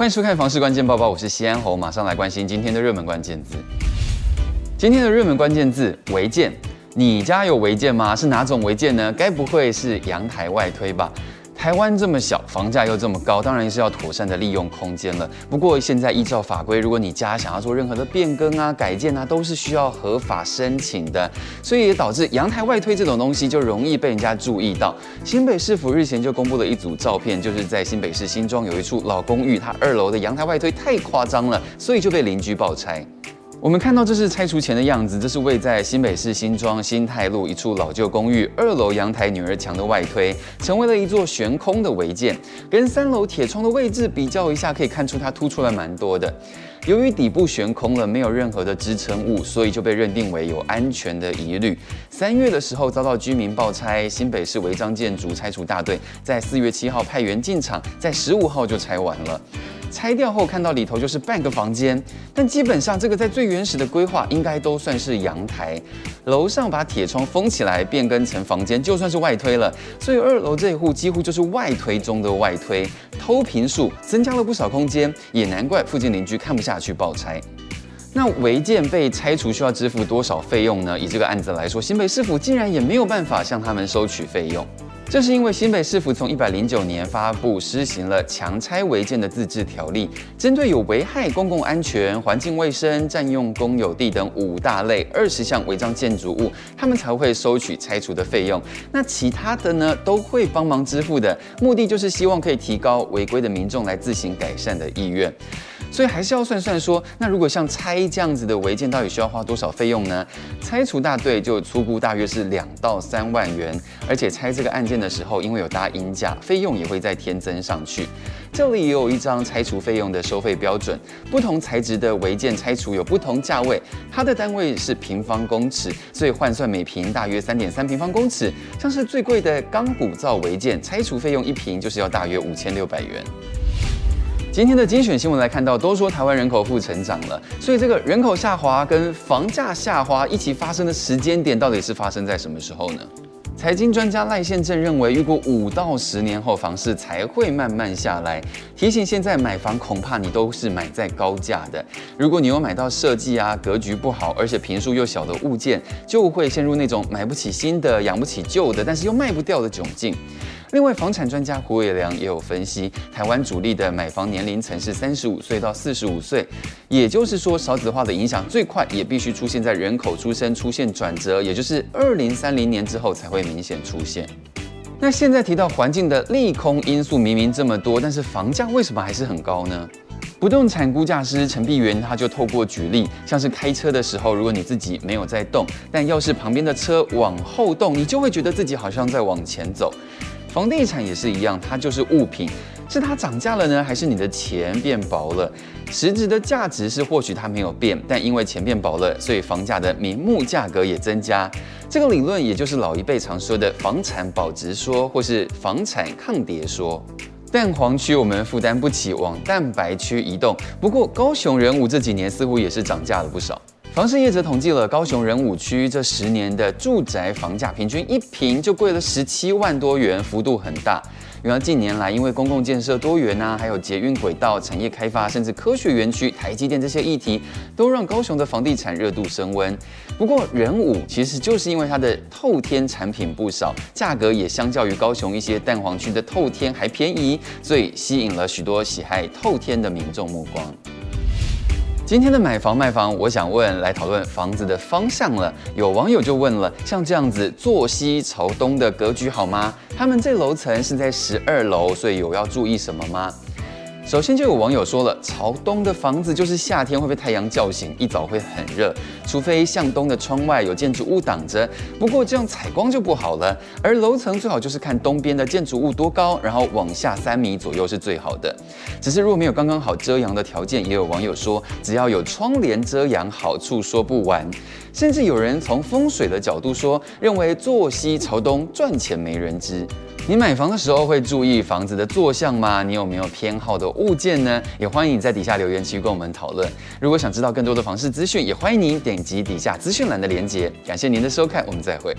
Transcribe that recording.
欢迎收看《房市关键报报》，我是西安侯，马上来关心今天的热门关键字。今天的热门关键字：违建。你家有违建吗？是哪种违建呢？该不会是阳台外推吧？台湾这么小，房价又这么高，当然是要妥善的利用空间了。不过现在依照法规，如果你家想要做任何的变更啊、改建啊，都是需要合法申请的，所以也导致阳台外推这种东西就容易被人家注意到。新北市府日前就公布了一组照片，就是在新北市新庄有一处老公寓，它二楼的阳台外推太夸张了，所以就被邻居爆拆。我们看到这是拆除前的样子，这是位在新北市新庄新泰路一处老旧公寓二楼阳台女儿墙的外推，成为了一座悬空的违建。跟三楼铁窗的位置比较一下，可以看出它凸出来蛮多的。由于底部悬空了，没有任何的支撑物，所以就被认定为有安全的疑虑。三月的时候遭到居民爆拆，新北市违章建筑拆除大队在四月七号派员进场，在十五号就拆完了。拆掉后看到里头就是半个房间，但基本上这个在最原始的规划应该都算是阳台。楼上把铁窗封起来，变更成房间，就算是外推了。所以二楼这一户几乎就是外推中的外推，偷平数增加了不少空间，也难怪附近邻居看不下去爆拆。那违建被拆除需要支付多少费用呢？以这个案子来说，新北市府竟然也没有办法向他们收取费用。这是因为新北市府从一百零九年发布施行了强拆违建的自治条例，针对有危害公共安全、环境卫生、占用公有地等五大类二十项违章建筑物，他们才会收取拆除的费用。那其他的呢，都会帮忙支付的，目的就是希望可以提高违规的民众来自行改善的意愿。所以还是要算算说，那如果像拆这样子的违建，到底需要花多少费用呢？拆除大队就粗估大约是两到三万元，而且拆这个案件的时候，因为有搭鹰架，费用也会再添增上去。这里也有一张拆除费用的收费标准，不同材质的违建拆除有不同价位，它的单位是平方公尺，所以换算每平大约三点三平方公尺。像是最贵的钢骨造违建，拆除费用一平就是要大约五千六百元。今天的精选新闻来看到，都说台湾人口负成长了，所以这个人口下滑跟房价下滑一起发生的时间点，到底是发生在什么时候呢？财经专家赖宪正认为，预估五到十年后房市才会慢慢下来，提醒现在买房恐怕你都是买在高价的。如果你有买到设计啊、格局不好，而且坪数又小的物件，就会陷入那种买不起新的、养不起旧的，但是又卖不掉的窘境。另外，房产专家胡伟良也有分析，台湾主力的买房年龄层是三十五岁到四十五岁，也就是说，少子化的影响最快也必须出现在人口出生出现转折，也就是二零三零年之后才会明显出现。那现在提到环境的利空因素明明这么多，但是房价为什么还是很高呢？不动产估价师陈碧元他就透过举例，像是开车的时候，如果你自己没有在动，但要是旁边的车往后动，你就会觉得自己好像在往前走。房地产也是一样，它就是物品，是它涨价了呢，还是你的钱变薄了？实质的价值是或许它没有变，但因为钱变薄了，所以房价的名目价格也增加。这个理论也就是老一辈常说的房产保值说，或是房产抗跌说。蛋黄区我们负担不起，往蛋白区移动。不过高雄仁武这几年似乎也是涨价了不少。房市业者统计了高雄仁武区这十年的住宅房价，平均一平就贵了十七万多元，幅度很大。原来近年来因为公共建设多元啊，还有捷运轨道、产业开发，甚至科学园区、台积电这些议题，都让高雄的房地产热度升温。不过仁武其实就是因为它的透天产品不少，价格也相较于高雄一些蛋黄区的透天还便宜，所以吸引了许多喜爱透天的民众目光。今天的买房卖房，我想问来讨论房子的方向了。有网友就问了，像这样子坐西朝东的格局好吗？他们这楼层是在十二楼，所以有要注意什么吗？首先就有网友说了，朝东的房子就是夏天会被太阳叫醒，一早会很热，除非向东的窗外有建筑物挡着，不过这样采光就不好了。而楼层最好就是看东边的建筑物多高，然后往下三米左右是最好的。只是如果没有刚刚好遮阳的条件，也有网友说，只要有窗帘遮阳，好处说不完。甚至有人从风水的角度说，认为坐西朝东赚钱没人知。你买房的时候会注意房子的坐向吗？你有没有偏好的物件呢？也欢迎你在底下留言区跟我们讨论。如果想知道更多的房市资讯，也欢迎您点击底下资讯栏的链接。感谢您的收看，我们再会。